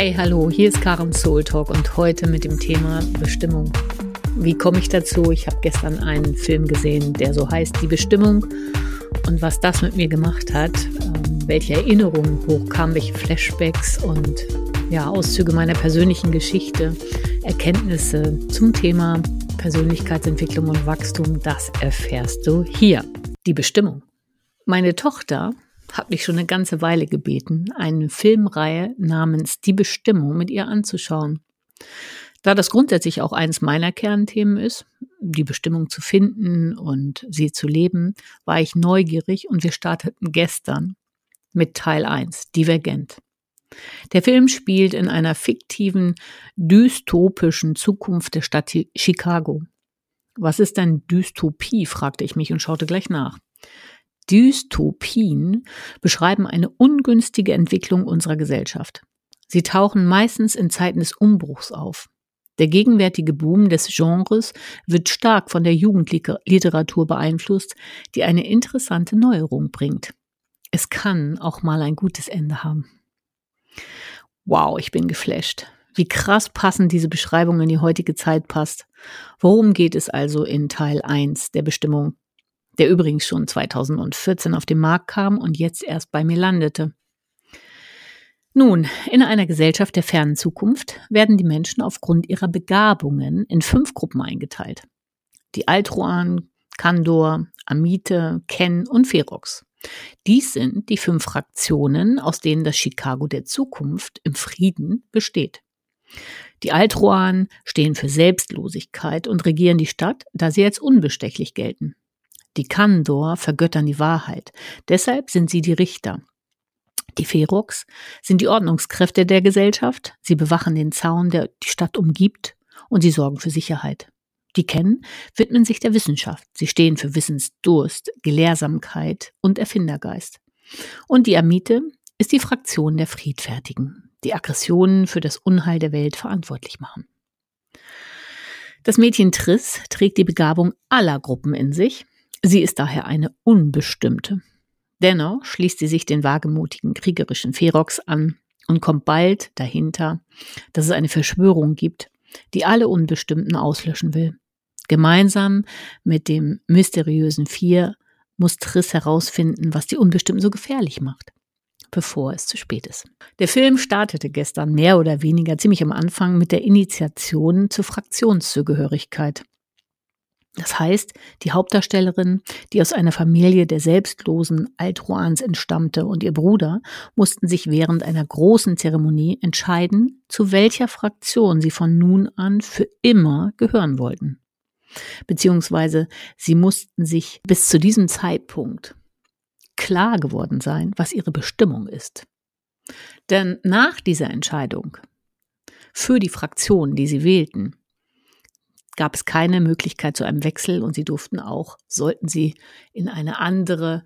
Hey, hallo, hier ist Karen Soul Talk und heute mit dem Thema Bestimmung. Wie komme ich dazu? Ich habe gestern einen Film gesehen, der so heißt Die Bestimmung und was das mit mir gemacht hat, ähm, welche Erinnerungen hochkamen, welche Flashbacks und ja, Auszüge meiner persönlichen Geschichte, Erkenntnisse zum Thema Persönlichkeitsentwicklung und Wachstum, das erfährst du hier. Die Bestimmung. Meine Tochter hat mich schon eine ganze Weile gebeten, eine Filmreihe namens Die Bestimmung mit ihr anzuschauen. Da das grundsätzlich auch eines meiner Kernthemen ist, die Bestimmung zu finden und sie zu leben, war ich neugierig und wir starteten gestern mit Teil 1, Divergent. Der Film spielt in einer fiktiven, dystopischen Zukunft der Stadt Chicago. Was ist denn Dystopie? fragte ich mich und schaute gleich nach. Dystopien beschreiben eine ungünstige Entwicklung unserer Gesellschaft. Sie tauchen meistens in Zeiten des Umbruchs auf. Der gegenwärtige Boom des Genres wird stark von der Jugendliteratur beeinflusst, die eine interessante Neuerung bringt. Es kann auch mal ein gutes Ende haben. Wow, ich bin geflasht. Wie krass passend diese Beschreibung in die heutige Zeit passt. Worum geht es also in Teil 1 der Bestimmung der übrigens schon 2014 auf den Markt kam und jetzt erst bei mir landete. Nun, in einer Gesellschaft der fernen Zukunft werden die Menschen aufgrund ihrer Begabungen in fünf Gruppen eingeteilt. Die Altruan, Kandor, Amite, Ken und Ferox. Dies sind die fünf Fraktionen, aus denen das Chicago der Zukunft im Frieden besteht. Die Altruan stehen für Selbstlosigkeit und regieren die Stadt, da sie als unbestechlich gelten. Die Kandor vergöttern die Wahrheit. Deshalb sind sie die Richter. Die Ferox sind die Ordnungskräfte der Gesellschaft. Sie bewachen den Zaun, der die Stadt umgibt, und sie sorgen für Sicherheit. Die Ken widmen sich der Wissenschaft. Sie stehen für Wissensdurst, Gelehrsamkeit und Erfindergeist. Und die Amite ist die Fraktion der Friedfertigen, die Aggressionen für das Unheil der Welt verantwortlich machen. Das Mädchen Triss trägt die Begabung aller Gruppen in sich Sie ist daher eine unbestimmte. Dennoch schließt sie sich den wagemutigen kriegerischen Ferox an und kommt bald dahinter, dass es eine Verschwörung gibt, die alle Unbestimmten auslöschen will. Gemeinsam mit dem mysteriösen Vier muss Triss herausfinden, was die Unbestimmten so gefährlich macht, bevor es zu spät ist. Der Film startete gestern mehr oder weniger ziemlich am Anfang mit der Initiation zur Fraktionszugehörigkeit. Das heißt, die Hauptdarstellerin, die aus einer Familie der selbstlosen Altruans entstammte, und ihr Bruder mussten sich während einer großen Zeremonie entscheiden, zu welcher Fraktion sie von nun an für immer gehören wollten. Beziehungsweise sie mussten sich bis zu diesem Zeitpunkt klar geworden sein, was ihre Bestimmung ist. Denn nach dieser Entscheidung für die Fraktion, die sie wählten, gab es keine Möglichkeit zu einem Wechsel und sie durften auch, sollten sie in eine andere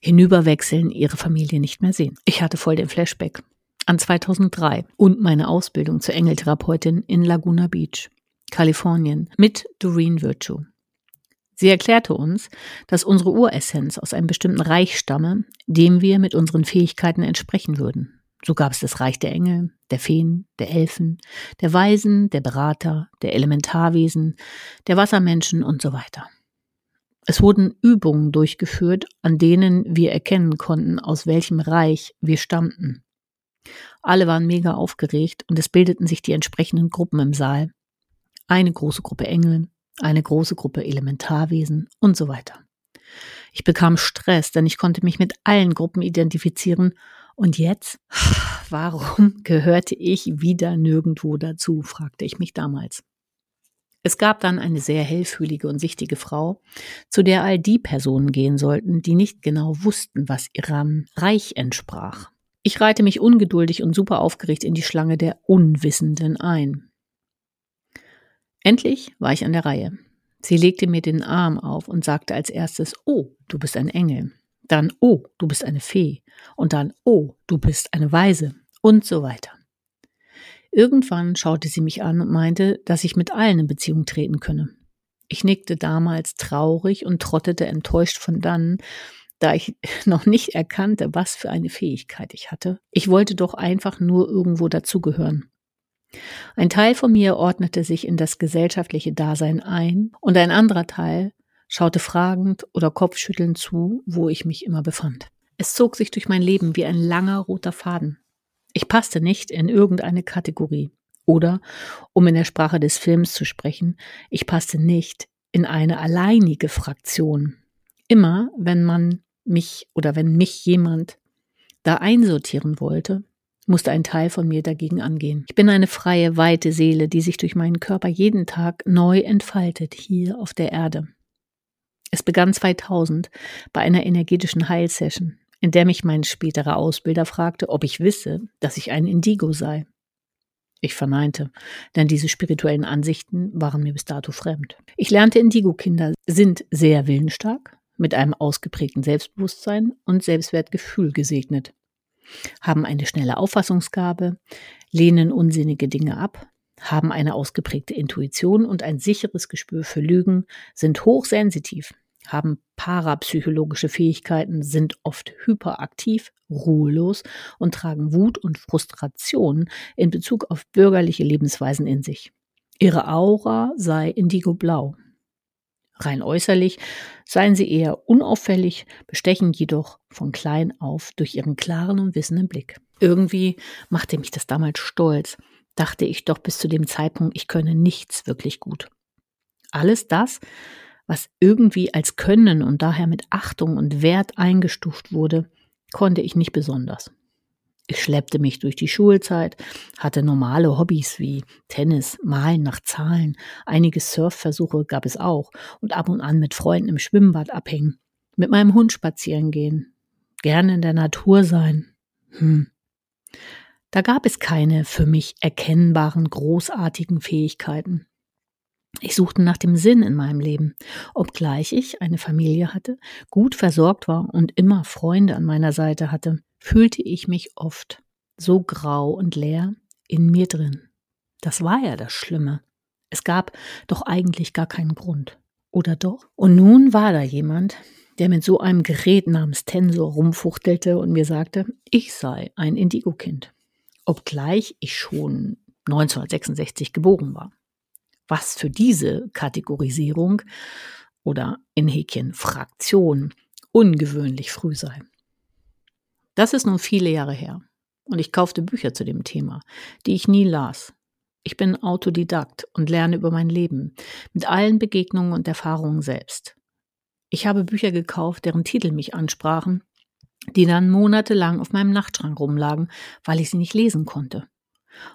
hinüberwechseln, ihre Familie nicht mehr sehen. Ich hatte voll den Flashback an 2003 und meine Ausbildung zur Engeltherapeutin in Laguna Beach, Kalifornien, mit Doreen Virtue. Sie erklärte uns, dass unsere Uressenz aus einem bestimmten Reich stamme, dem wir mit unseren Fähigkeiten entsprechen würden. So gab es das Reich der Engel, der Feen, der Elfen, der Weisen, der Berater, der Elementarwesen, der Wassermenschen und so weiter. Es wurden Übungen durchgeführt, an denen wir erkennen konnten, aus welchem Reich wir stammten. Alle waren mega aufgeregt und es bildeten sich die entsprechenden Gruppen im Saal. Eine große Gruppe Engel, eine große Gruppe Elementarwesen und so weiter. Ich bekam Stress, denn ich konnte mich mit allen Gruppen identifizieren und jetzt, warum gehörte ich wieder nirgendwo dazu, fragte ich mich damals. Es gab dann eine sehr hellfühlige und sichtige Frau, zu der all die Personen gehen sollten, die nicht genau wussten, was ihrem Reich entsprach. Ich reihte mich ungeduldig und super aufgeregt in die Schlange der Unwissenden ein. Endlich war ich an der Reihe. Sie legte mir den Arm auf und sagte als erstes, Oh, du bist ein Engel dann oh, du bist eine Fee und dann oh, du bist eine Weise und so weiter. Irgendwann schaute sie mich an und meinte, dass ich mit allen in Beziehung treten könne. Ich nickte damals traurig und trottete enttäuscht von dann, da ich noch nicht erkannte, was für eine Fähigkeit ich hatte. Ich wollte doch einfach nur irgendwo dazugehören. Ein Teil von mir ordnete sich in das gesellschaftliche Dasein ein und ein anderer Teil schaute fragend oder kopfschüttelnd zu, wo ich mich immer befand. Es zog sich durch mein Leben wie ein langer roter Faden. Ich passte nicht in irgendeine Kategorie. Oder, um in der Sprache des Films zu sprechen, ich passte nicht in eine alleinige Fraktion. Immer, wenn man mich oder wenn mich jemand da einsortieren wollte, musste ein Teil von mir dagegen angehen. Ich bin eine freie, weite Seele, die sich durch meinen Körper jeden Tag neu entfaltet hier auf der Erde. Es begann 2000 bei einer energetischen Heilsession, in der mich mein späterer Ausbilder fragte, ob ich wisse, dass ich ein Indigo sei. Ich verneinte, denn diese spirituellen Ansichten waren mir bis dato fremd. Ich lernte, Indigo-Kinder sind sehr willensstark, mit einem ausgeprägten Selbstbewusstsein und Selbstwertgefühl gesegnet, haben eine schnelle Auffassungsgabe, lehnen unsinnige Dinge ab, haben eine ausgeprägte Intuition und ein sicheres Gespür für Lügen, sind hochsensitiv, haben parapsychologische Fähigkeiten, sind oft hyperaktiv, ruhelos und tragen Wut und Frustration in Bezug auf bürgerliche Lebensweisen in sich. Ihre Aura sei indigoblau. Rein äußerlich seien sie eher unauffällig, bestechen jedoch von klein auf durch ihren klaren und wissenden Blick. Irgendwie machte mich das damals stolz, dachte ich doch bis zu dem Zeitpunkt, ich könne nichts wirklich gut. Alles das, was irgendwie als Können und daher mit Achtung und Wert eingestuft wurde, konnte ich nicht besonders. Ich schleppte mich durch die Schulzeit, hatte normale Hobbys wie Tennis, Malen nach Zahlen, einige Surfversuche gab es auch und ab und an mit Freunden im Schwimmbad abhängen, mit meinem Hund spazieren gehen, gerne in der Natur sein. Hm. Da gab es keine für mich erkennbaren, großartigen Fähigkeiten. Ich suchte nach dem Sinn in meinem Leben, obgleich ich eine Familie hatte, gut versorgt war und immer Freunde an meiner Seite hatte, fühlte ich mich oft so grau und leer in mir drin. Das war ja das Schlimme. Es gab doch eigentlich gar keinen Grund. Oder doch? Und nun war da jemand, der mit so einem Gerät namens Tensor rumfuchtelte und mir sagte, ich sei ein Indigo-Kind. Obgleich ich schon 1966 geboren war was für diese Kategorisierung oder in Häkchen Fraktion ungewöhnlich früh sei. Das ist nun viele Jahre her und ich kaufte Bücher zu dem Thema, die ich nie las. Ich bin Autodidakt und lerne über mein Leben mit allen Begegnungen und Erfahrungen selbst. Ich habe Bücher gekauft, deren Titel mich ansprachen, die dann monatelang auf meinem Nachtschrank rumlagen, weil ich sie nicht lesen konnte.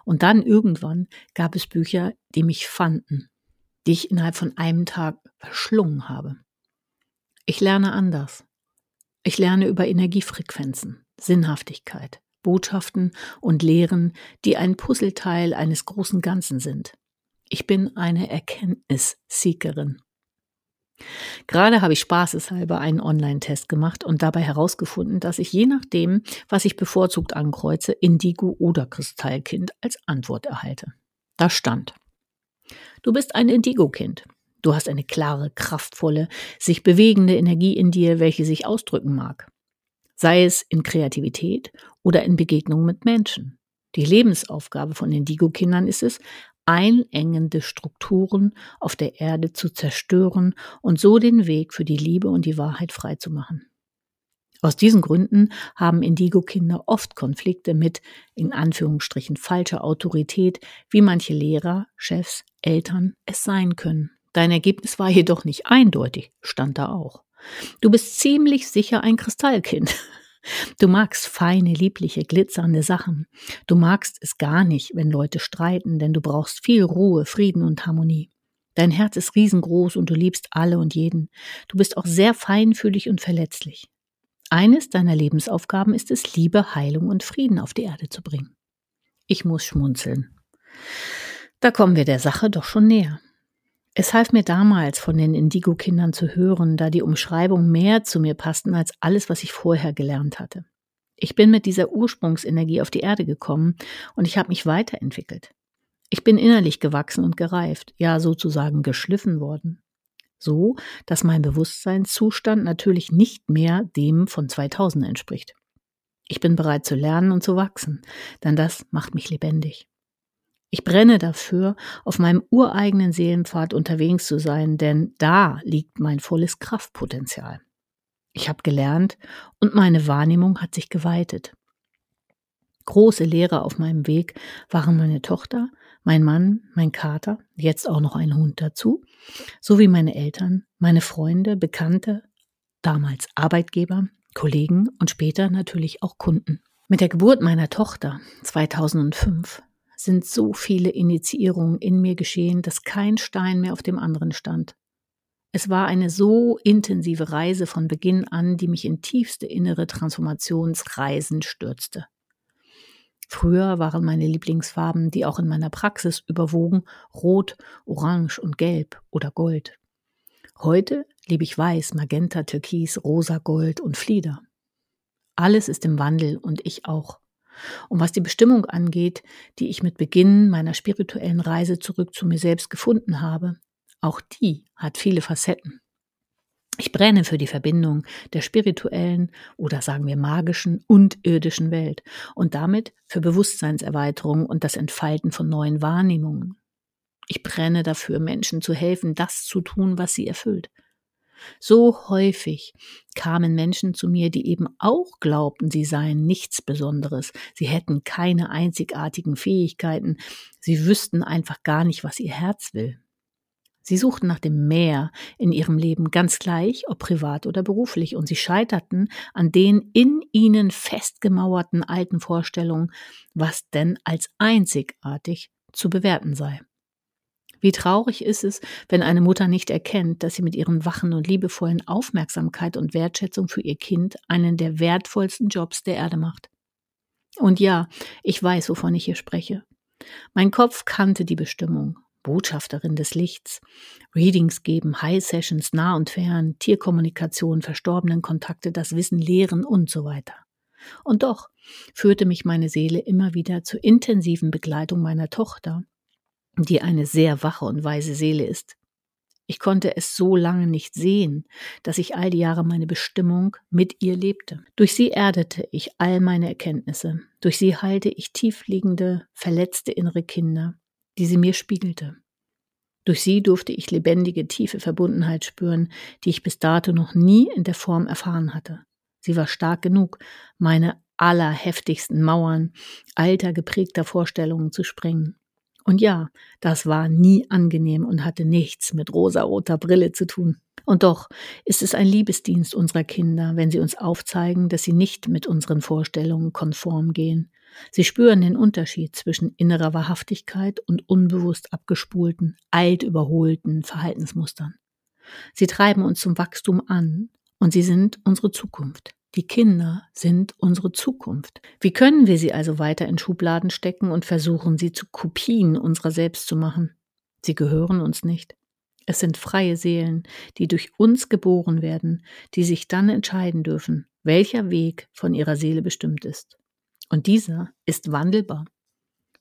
Und dann irgendwann gab es Bücher, die mich fanden, die ich innerhalb von einem Tag verschlungen habe. Ich lerne anders. Ich lerne über Energiefrequenzen, Sinnhaftigkeit, Botschaften und Lehren, die ein Puzzleteil eines großen Ganzen sind. Ich bin eine Erkenntnisseekerin. Gerade habe ich spaßeshalber einen Online-Test gemacht und dabei herausgefunden, dass ich je nachdem, was ich bevorzugt ankreuze, Indigo oder Kristallkind als Antwort erhalte. Da stand. Du bist ein Indigo-Kind. Du hast eine klare, kraftvolle, sich bewegende Energie in dir, welche sich ausdrücken mag. Sei es in Kreativität oder in Begegnungen mit Menschen. Die Lebensaufgabe von Indigo-Kindern ist es, einengende Strukturen auf der Erde zu zerstören und so den Weg für die Liebe und die Wahrheit freizumachen. Aus diesen Gründen haben Indigo-Kinder oft Konflikte mit, in Anführungsstrichen, falscher Autorität, wie manche Lehrer, Chefs, Eltern es sein können. Dein Ergebnis war jedoch nicht eindeutig, stand da auch. Du bist ziemlich sicher ein Kristallkind. Du magst feine, liebliche, glitzernde Sachen. Du magst es gar nicht, wenn Leute streiten, denn du brauchst viel Ruhe, Frieden und Harmonie. Dein Herz ist riesengroß und du liebst alle und jeden. Du bist auch sehr feinfühlig und verletzlich. Eines deiner Lebensaufgaben ist es, Liebe, Heilung und Frieden auf die Erde zu bringen. Ich muss schmunzeln. Da kommen wir der Sache doch schon näher. Es half mir damals, von den Indigo-Kindern zu hören, da die Umschreibung mehr zu mir passten als alles, was ich vorher gelernt hatte. Ich bin mit dieser Ursprungsenergie auf die Erde gekommen und ich habe mich weiterentwickelt. Ich bin innerlich gewachsen und gereift, ja sozusagen geschliffen worden. so dass mein Bewusstseinszustand natürlich nicht mehr dem von 2000 entspricht. Ich bin bereit zu lernen und zu wachsen, denn das macht mich lebendig. Ich brenne dafür, auf meinem ureigenen Seelenpfad unterwegs zu sein, denn da liegt mein volles Kraftpotenzial. Ich habe gelernt und meine Wahrnehmung hat sich geweitet. Große Lehrer auf meinem Weg waren meine Tochter, mein Mann, mein Kater, jetzt auch noch ein Hund dazu, sowie meine Eltern, meine Freunde, Bekannte, damals Arbeitgeber, Kollegen und später natürlich auch Kunden. Mit der Geburt meiner Tochter 2005 sind so viele Initiierungen in mir geschehen, dass kein Stein mehr auf dem anderen stand. Es war eine so intensive Reise von Beginn an, die mich in tiefste innere Transformationsreisen stürzte. Früher waren meine Lieblingsfarben, die auch in meiner Praxis überwogen, rot, orange und gelb oder gold. Heute liebe ich weiß, magenta, türkis, rosa, gold und Flieder. Alles ist im Wandel und ich auch. Und was die Bestimmung angeht, die ich mit Beginn meiner spirituellen Reise zurück zu mir selbst gefunden habe, auch die hat viele Facetten. Ich brenne für die Verbindung der spirituellen oder sagen wir magischen und irdischen Welt und damit für Bewusstseinserweiterung und das Entfalten von neuen Wahrnehmungen. Ich brenne dafür, Menschen zu helfen, das zu tun, was sie erfüllt. So häufig kamen Menschen zu mir, die eben auch glaubten, sie seien nichts Besonderes, sie hätten keine einzigartigen Fähigkeiten, sie wüssten einfach gar nicht, was ihr Herz will. Sie suchten nach dem Mehr in ihrem Leben, ganz gleich, ob privat oder beruflich, und sie scheiterten an den in ihnen festgemauerten alten Vorstellungen, was denn als einzigartig zu bewerten sei. Wie traurig ist es, wenn eine Mutter nicht erkennt, dass sie mit ihren wachen und liebevollen Aufmerksamkeit und Wertschätzung für ihr Kind einen der wertvollsten Jobs der Erde macht. Und ja, ich weiß, wovon ich hier spreche. Mein Kopf kannte die Bestimmung, Botschafterin des Lichts, Readings geben, High Sessions nah und fern, Tierkommunikation, verstorbenen Kontakte, das Wissen lehren und so weiter. Und doch führte mich meine Seele immer wieder zur intensiven Begleitung meiner Tochter, die eine sehr wache und weise Seele ist. Ich konnte es so lange nicht sehen, dass ich all die Jahre meine Bestimmung mit ihr lebte. Durch sie erdete ich all meine Erkenntnisse. Durch sie heilte ich tiefliegende, verletzte innere Kinder die sie mir spiegelte. Durch sie durfte ich lebendige, tiefe Verbundenheit spüren, die ich bis dato noch nie in der Form erfahren hatte. Sie war stark genug, meine allerheftigsten Mauern alter geprägter Vorstellungen zu sprengen. Und ja, das war nie angenehm und hatte nichts mit rosaroter Brille zu tun. Und doch ist es ein Liebesdienst unserer Kinder, wenn sie uns aufzeigen, dass sie nicht mit unseren Vorstellungen konform gehen, Sie spüren den Unterschied zwischen innerer Wahrhaftigkeit und unbewusst abgespulten, alt überholten Verhaltensmustern. Sie treiben uns zum Wachstum an und sie sind unsere Zukunft. Die Kinder sind unsere Zukunft. Wie können wir sie also weiter in Schubladen stecken und versuchen, sie zu Kopien unserer selbst zu machen? Sie gehören uns nicht. Es sind freie Seelen, die durch uns geboren werden, die sich dann entscheiden dürfen, welcher Weg von ihrer Seele bestimmt ist. Und dieser ist wandelbar.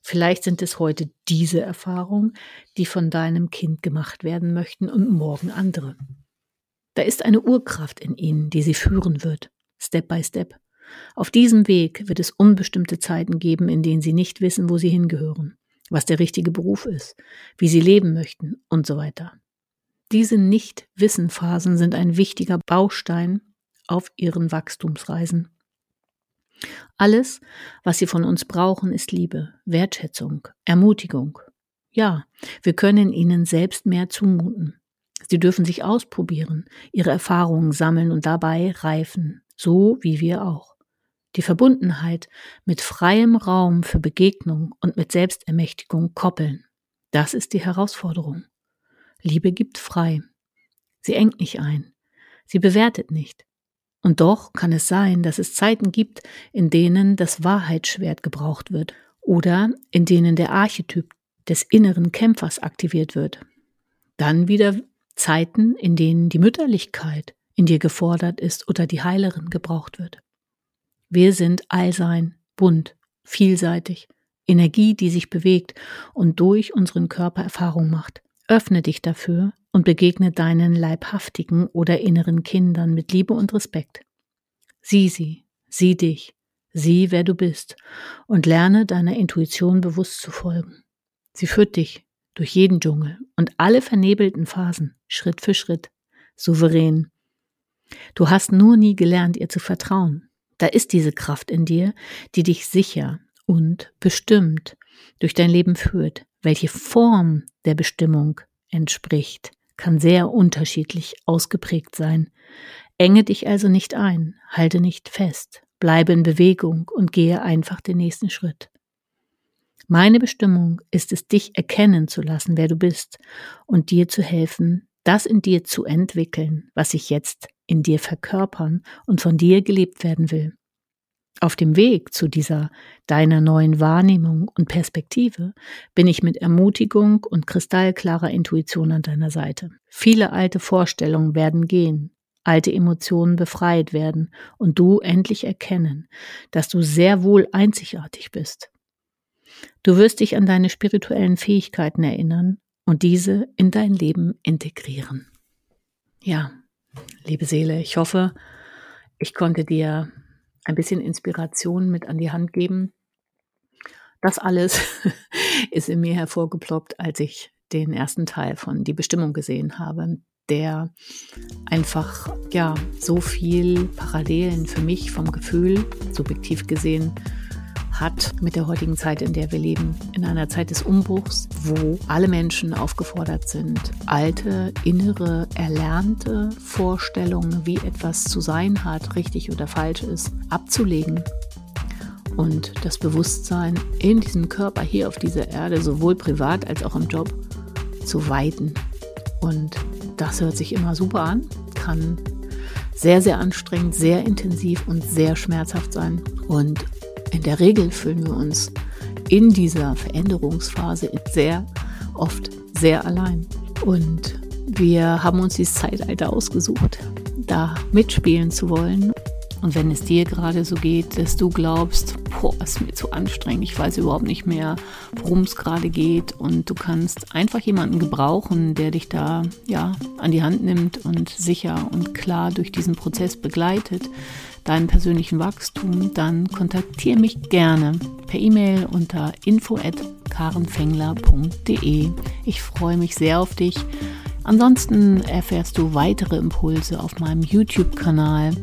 Vielleicht sind es heute diese Erfahrungen, die von deinem Kind gemacht werden möchten und morgen andere. Da ist eine Urkraft in ihnen, die sie führen wird, Step by Step. Auf diesem Weg wird es unbestimmte Zeiten geben, in denen sie nicht wissen, wo sie hingehören, was der richtige Beruf ist, wie sie leben möchten und so weiter. Diese Nicht-Wissen-Phasen sind ein wichtiger Baustein auf ihren Wachstumsreisen. Alles, was sie von uns brauchen, ist Liebe, Wertschätzung, Ermutigung. Ja, wir können ihnen selbst mehr zumuten. Sie dürfen sich ausprobieren, ihre Erfahrungen sammeln und dabei reifen, so wie wir auch. Die Verbundenheit mit freiem Raum für Begegnung und mit Selbstermächtigung koppeln. Das ist die Herausforderung. Liebe gibt frei. Sie engt nicht ein. Sie bewertet nicht. Und doch kann es sein, dass es Zeiten gibt, in denen das Wahrheitsschwert gebraucht wird oder in denen der Archetyp des inneren Kämpfers aktiviert wird. Dann wieder Zeiten, in denen die Mütterlichkeit in dir gefordert ist oder die Heilerin gebraucht wird. Wir sind Allsein, bunt, vielseitig, Energie, die sich bewegt und durch unseren Körper Erfahrung macht. Öffne dich dafür, und begegne deinen leibhaftigen oder inneren Kindern mit Liebe und Respekt. Sieh sie, sieh dich, sieh, wer du bist und lerne deiner Intuition bewusst zu folgen. Sie führt dich durch jeden Dschungel und alle vernebelten Phasen, Schritt für Schritt, souverän. Du hast nur nie gelernt, ihr zu vertrauen. Da ist diese Kraft in dir, die dich sicher und bestimmt durch dein Leben führt. Welche Form der Bestimmung entspricht, kann sehr unterschiedlich ausgeprägt sein. Enge dich also nicht ein, halte nicht fest, bleibe in Bewegung und gehe einfach den nächsten Schritt. Meine Bestimmung ist es, dich erkennen zu lassen, wer du bist, und dir zu helfen, das in dir zu entwickeln, was sich jetzt in dir verkörpern und von dir gelebt werden will. Auf dem Weg zu dieser deiner neuen Wahrnehmung und Perspektive bin ich mit Ermutigung und kristallklarer Intuition an deiner Seite. Viele alte Vorstellungen werden gehen, alte Emotionen befreit werden und du endlich erkennen, dass du sehr wohl einzigartig bist. Du wirst dich an deine spirituellen Fähigkeiten erinnern und diese in dein Leben integrieren. Ja, liebe Seele, ich hoffe, ich konnte dir ein bisschen Inspiration mit an die Hand geben. Das alles ist in mir hervorgeploppt, als ich den ersten Teil von Die Bestimmung gesehen habe, der einfach ja so viel Parallelen für mich vom Gefühl subjektiv gesehen hat mit der heutigen Zeit, in der wir leben. In einer Zeit des Umbruchs, wo alle Menschen aufgefordert sind, alte, innere, erlernte Vorstellungen, wie etwas zu sein hat, richtig oder falsch ist, abzulegen und das Bewusstsein in diesem Körper hier auf dieser Erde, sowohl privat als auch im Job, zu weiten. Und das hört sich immer super an, kann sehr, sehr anstrengend, sehr intensiv und sehr schmerzhaft sein. Und in der Regel fühlen wir uns in dieser Veränderungsphase sehr oft sehr allein. Und wir haben uns dieses Zeitalter ausgesucht, da mitspielen zu wollen. Und wenn es dir gerade so geht, dass du glaubst, boah, ist mir zu anstrengend, ich weiß überhaupt nicht mehr, worum es gerade geht und du kannst einfach jemanden gebrauchen, der dich da ja an die Hand nimmt und sicher und klar durch diesen Prozess begleitet, deinem persönlichen Wachstum, dann kontaktiere mich gerne per E-Mail unter info@karenfengler.de. Ich freue mich sehr auf dich. Ansonsten erfährst du weitere Impulse auf meinem YouTube-Kanal,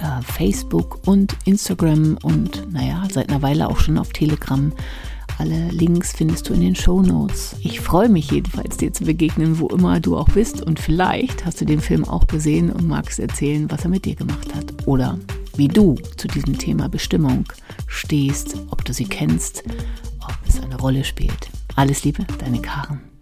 äh, Facebook und Instagram und naja, seit einer Weile auch schon auf Telegram. Alle Links findest du in den Show Notes. Ich freue mich jedenfalls, dir zu begegnen, wo immer du auch bist. Und vielleicht hast du den Film auch gesehen und magst erzählen, was er mit dir gemacht hat. Oder wie du zu diesem Thema Bestimmung stehst, ob du sie kennst, ob es eine Rolle spielt. Alles Liebe, deine Karen.